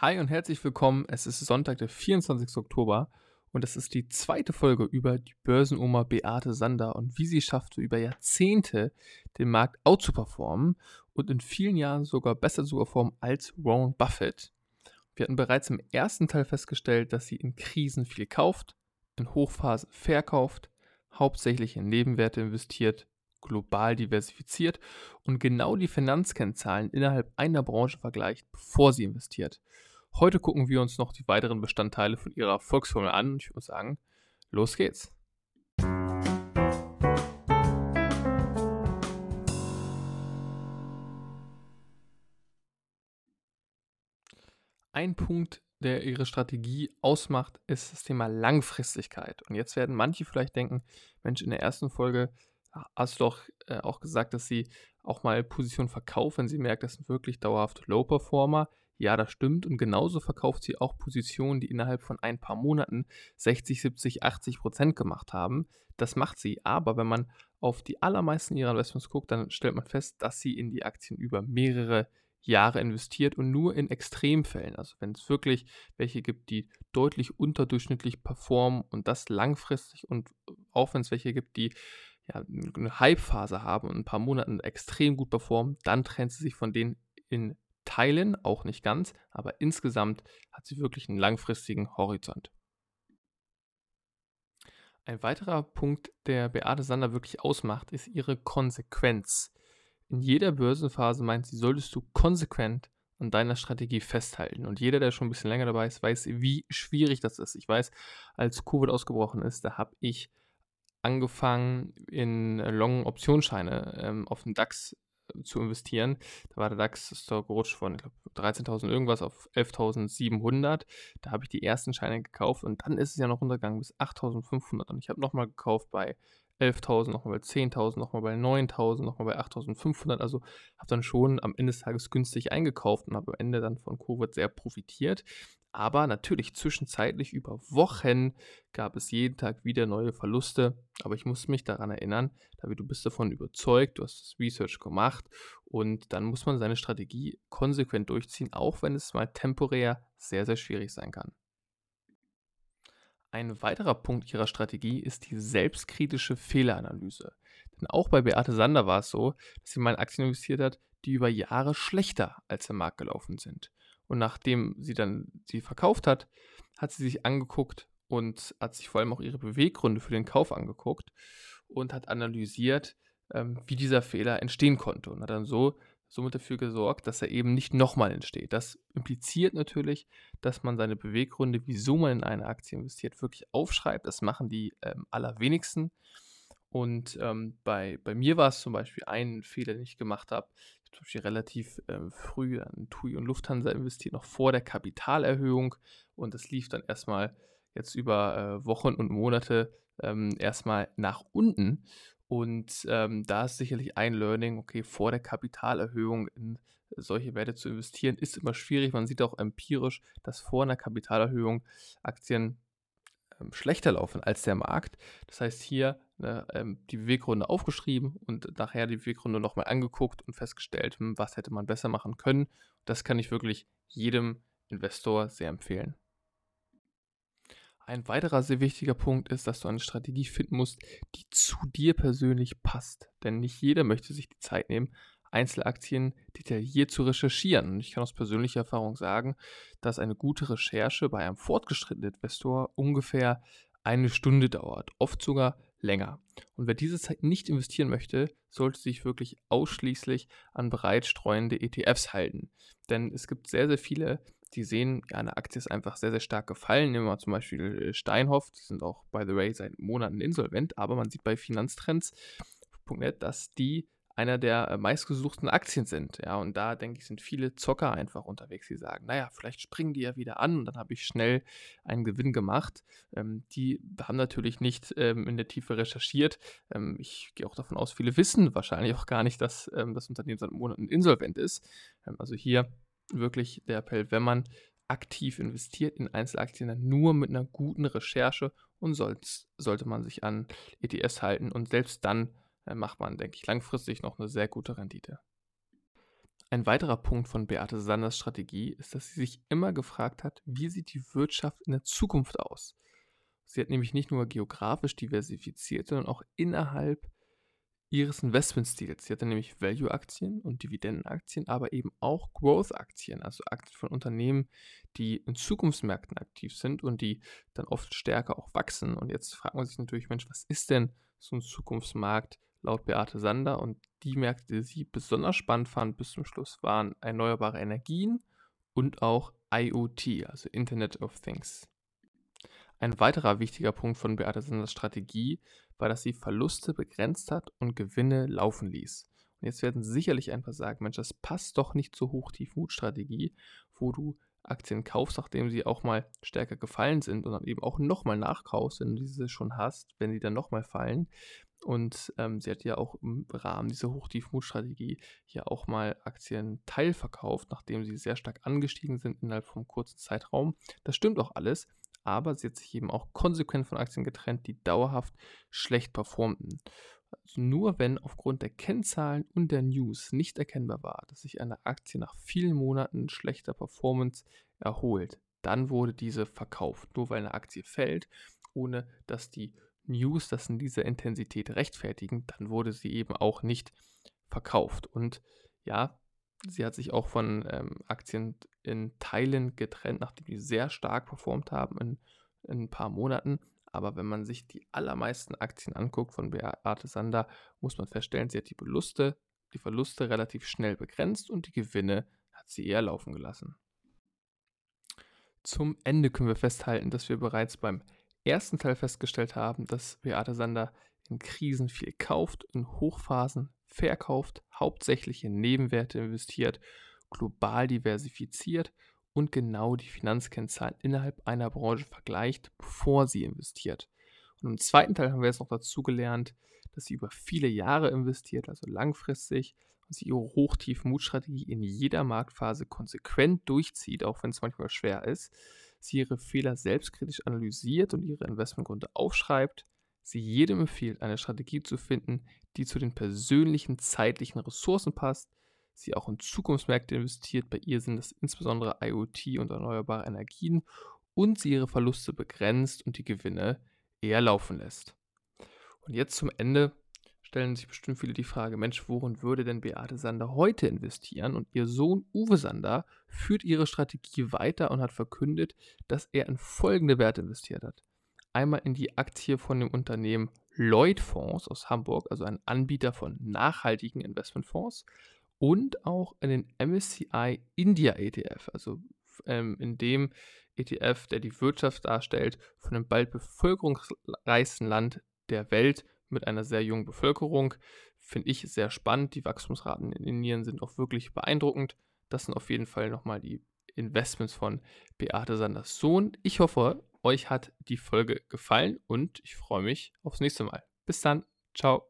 Hi und herzlich willkommen. Es ist Sonntag, der 24. Oktober und es ist die zweite Folge über die Börsenoma Beate Sander und wie sie schaffte, über Jahrzehnte den Markt outzuperformen und in vielen Jahren sogar besser zu performen als Warren Buffett. Wir hatten bereits im ersten Teil festgestellt, dass sie in Krisen viel kauft, in Hochphasen verkauft, hauptsächlich in Nebenwerte investiert, global diversifiziert und genau die Finanzkennzahlen innerhalb einer Branche vergleicht, bevor sie investiert. Heute gucken wir uns noch die weiteren Bestandteile von ihrer Erfolgsformel an und ich würde sagen, los geht's. Ein Punkt, der ihre Strategie ausmacht, ist das Thema Langfristigkeit. Und jetzt werden manche vielleicht denken, Mensch, in der ersten Folge hast du doch äh, auch gesagt, dass sie auch mal Positionen verkauft, wenn sie merkt, das sind wirklich dauerhaft Low-Performer. Ja, das stimmt. Und genauso verkauft sie auch Positionen, die innerhalb von ein paar Monaten 60, 70, 80 Prozent gemacht haben. Das macht sie. Aber wenn man auf die allermeisten ihrer Investments guckt, dann stellt man fest, dass sie in die Aktien über mehrere Jahre investiert und nur in Extremfällen. Also wenn es wirklich welche gibt, die deutlich unterdurchschnittlich performen und das langfristig und auch wenn es welche gibt, die ja, eine Hype-Phase haben und ein paar Monaten extrem gut performen, dann trennt sie sich von denen in Teilen, auch nicht ganz, aber insgesamt hat sie wirklich einen langfristigen Horizont. Ein weiterer Punkt, der Beate Sander wirklich ausmacht, ist ihre Konsequenz. In jeder Börsenphase meint sie, solltest du konsequent an deiner Strategie festhalten. Und jeder, der schon ein bisschen länger dabei ist, weiß, wie schwierig das ist. Ich weiß, als Covid ausgebrochen ist, da habe ich angefangen, in Long-Optionsscheine ähm, auf dem DAX zu investieren. Da war der DAX ist da gerutscht von 13.000 irgendwas auf 11.700. Da habe ich die ersten Scheine gekauft und dann ist es ja noch runtergegangen bis 8.500 und ich habe nochmal gekauft bei 11.000, nochmal bei 10.000, nochmal bei 9.000, nochmal bei 8.500. Also habe dann schon am Ende des Tages günstig eingekauft und habe am Ende dann von Covid sehr profitiert. Aber natürlich zwischenzeitlich über Wochen gab es jeden Tag wieder neue Verluste. Aber ich muss mich daran erinnern, David, du bist davon überzeugt, du hast das Research gemacht und dann muss man seine Strategie konsequent durchziehen, auch wenn es mal temporär sehr, sehr schwierig sein kann. Ein weiterer Punkt ihrer Strategie ist die selbstkritische Fehleranalyse. Denn auch bei Beate Sander war es so, dass sie mal in Aktien investiert hat, die über Jahre schlechter als der Markt gelaufen sind. Und nachdem sie dann sie verkauft hat, hat sie sich angeguckt und hat sich vor allem auch ihre Beweggründe für den Kauf angeguckt und hat analysiert, ähm, wie dieser Fehler entstehen konnte und hat dann so somit dafür gesorgt, dass er eben nicht nochmal entsteht. Das impliziert natürlich, dass man seine Beweggründe, wieso man in eine Aktie investiert, wirklich aufschreibt. Das machen die ähm, allerwenigsten. Und ähm, bei, bei mir war es zum Beispiel ein Fehler, den ich gemacht habe zum Beispiel relativ äh, früh an TUI und Lufthansa investiert, noch vor der Kapitalerhöhung. Und das lief dann erstmal jetzt über äh, Wochen und Monate ähm, erstmal nach unten. Und ähm, da ist sicherlich ein Learning, okay, vor der Kapitalerhöhung in solche Werte zu investieren, ist immer schwierig. Man sieht auch empirisch, dass vor einer Kapitalerhöhung Aktien ähm, schlechter laufen als der Markt. Das heißt, hier ne, ähm, die Beweggründe aufgeschrieben und nachher die Beweggründe nochmal angeguckt und festgestellt, hm, was hätte man besser machen können. Das kann ich wirklich jedem Investor sehr empfehlen. Ein weiterer sehr wichtiger Punkt ist, dass du eine Strategie finden musst, die zu dir persönlich passt. Denn nicht jeder möchte sich die Zeit nehmen, Einzelaktien detailliert zu recherchieren. Und ich kann aus persönlicher Erfahrung sagen, dass eine gute Recherche bei einem fortgeschrittenen Investor ungefähr eine Stunde dauert, oft sogar länger. Und wer diese Zeit nicht investieren möchte, sollte sich wirklich ausschließlich an bereitstreuende ETFs halten. Denn es gibt sehr, sehr viele, die sehen, ja, eine Aktie ist einfach sehr, sehr stark gefallen. Nehmen wir mal zum Beispiel äh, Steinhoff, die sind auch, by the way, seit Monaten insolvent, aber man sieht bei Finanztrends.net, dass die einer der äh, meistgesuchten Aktien sind. Ja, und da denke ich, sind viele Zocker einfach unterwegs, die sagen, naja, vielleicht springen die ja wieder an und dann habe ich schnell einen Gewinn gemacht. Ähm, die haben natürlich nicht ähm, in der Tiefe recherchiert. Ähm, ich gehe auch davon aus, viele wissen wahrscheinlich auch gar nicht, dass ähm, das Unternehmen seit Monaten insolvent ist. Ähm, also hier wirklich der Appell, wenn man aktiv investiert in Einzelaktien, dann nur mit einer guten Recherche und sollte man sich an ETS halten und selbst dann macht man, denke ich, langfristig noch eine sehr gute Rendite. Ein weiterer Punkt von Beate Sanders Strategie ist, dass sie sich immer gefragt hat, wie sieht die Wirtschaft in der Zukunft aus? Sie hat nämlich nicht nur geografisch diversifiziert, sondern auch innerhalb ihres Investmentstils. Sie hatte nämlich Value-Aktien und Dividendenaktien, aber eben auch Growth-Aktien, also Aktien von Unternehmen, die in Zukunftsmärkten aktiv sind und die dann oft stärker auch wachsen. Und jetzt fragt man sich natürlich, Mensch, was ist denn so ein Zukunftsmarkt laut Beate Sander? Und die Märkte, die sie besonders spannend fand bis zum Schluss, waren erneuerbare Energien und auch IoT, also Internet of Things. Ein weiterer wichtiger Punkt von Beate Sanders Strategie war, dass sie Verluste begrenzt hat und Gewinne laufen ließ. Und jetzt werden sicherlich ein paar sagen, Mensch, das passt doch nicht zur Hochtief-Mut-Strategie, wo du Aktien kaufst, nachdem sie auch mal stärker gefallen sind und dann eben auch nochmal nachkaufst, wenn du diese schon hast, wenn die dann nochmal fallen. Und ähm, sie hat ja auch im Rahmen dieser Hochtief-Mut-Strategie ja auch mal Aktien teilverkauft, nachdem sie sehr stark angestiegen sind innerhalb von kurzen Zeitraum. Das stimmt auch alles, aber sie hat sich eben auch konsequent von Aktien getrennt, die dauerhaft schlecht performten. Also nur wenn aufgrund der Kennzahlen und der News nicht erkennbar war, dass sich eine Aktie nach vielen Monaten schlechter Performance erholt, dann wurde diese verkauft. Nur weil eine Aktie fällt, ohne dass die News das in dieser Intensität rechtfertigen, dann wurde sie eben auch nicht verkauft. Und ja, sie hat sich auch von ähm, Aktien in Teilen getrennt, nachdem die sehr stark performt haben in, in ein paar Monaten. Aber wenn man sich die allermeisten Aktien anguckt von Beate Sander, muss man feststellen, sie hat die Verluste, die Verluste relativ schnell begrenzt und die Gewinne hat sie eher laufen gelassen. Zum Ende können wir festhalten, dass wir bereits beim ersten Teil festgestellt haben, dass Beate Sander in Krisen viel kauft, in Hochphasen verkauft, hauptsächlich in Nebenwerte investiert, global diversifiziert und genau die Finanzkennzahlen innerhalb einer Branche vergleicht, bevor sie investiert. Und im zweiten Teil haben wir jetzt noch dazu gelernt, dass sie über viele Jahre investiert, also langfristig, und sie ihre Hochtief-Mut-Strategie in jeder Marktphase konsequent durchzieht, auch wenn es manchmal schwer ist. Sie ihre Fehler selbstkritisch analysiert und ihre Investmentgründe aufschreibt. Sie jedem empfiehlt, eine Strategie zu finden, die zu den persönlichen zeitlichen Ressourcen passt, sie auch in Zukunftsmärkte investiert. Bei ihr sind es insbesondere IoT und erneuerbare Energien und sie ihre Verluste begrenzt und die Gewinne eher laufen lässt. Und jetzt zum Ende stellen sich bestimmt viele die Frage, Mensch, worin würde denn Beate Sander heute investieren? Und ihr Sohn Uwe Sander führt ihre Strategie weiter und hat verkündet, dass er in folgende Werte investiert hat. Einmal in die Aktie von dem Unternehmen Lloyd Fonds aus Hamburg, also ein Anbieter von nachhaltigen Investmentfonds und auch in den MSCI India ETF, also ähm, in dem ETF, der die Wirtschaft darstellt, von dem bald bevölkerungsreichsten Land der Welt mit einer sehr jungen Bevölkerung. Finde ich sehr spannend. Die Wachstumsraten in Indien sind auch wirklich beeindruckend. Das sind auf jeden Fall nochmal die Investments von Beate Sanders Sohn. Ich hoffe, euch hat die Folge gefallen und ich freue mich aufs nächste Mal. Bis dann. Ciao.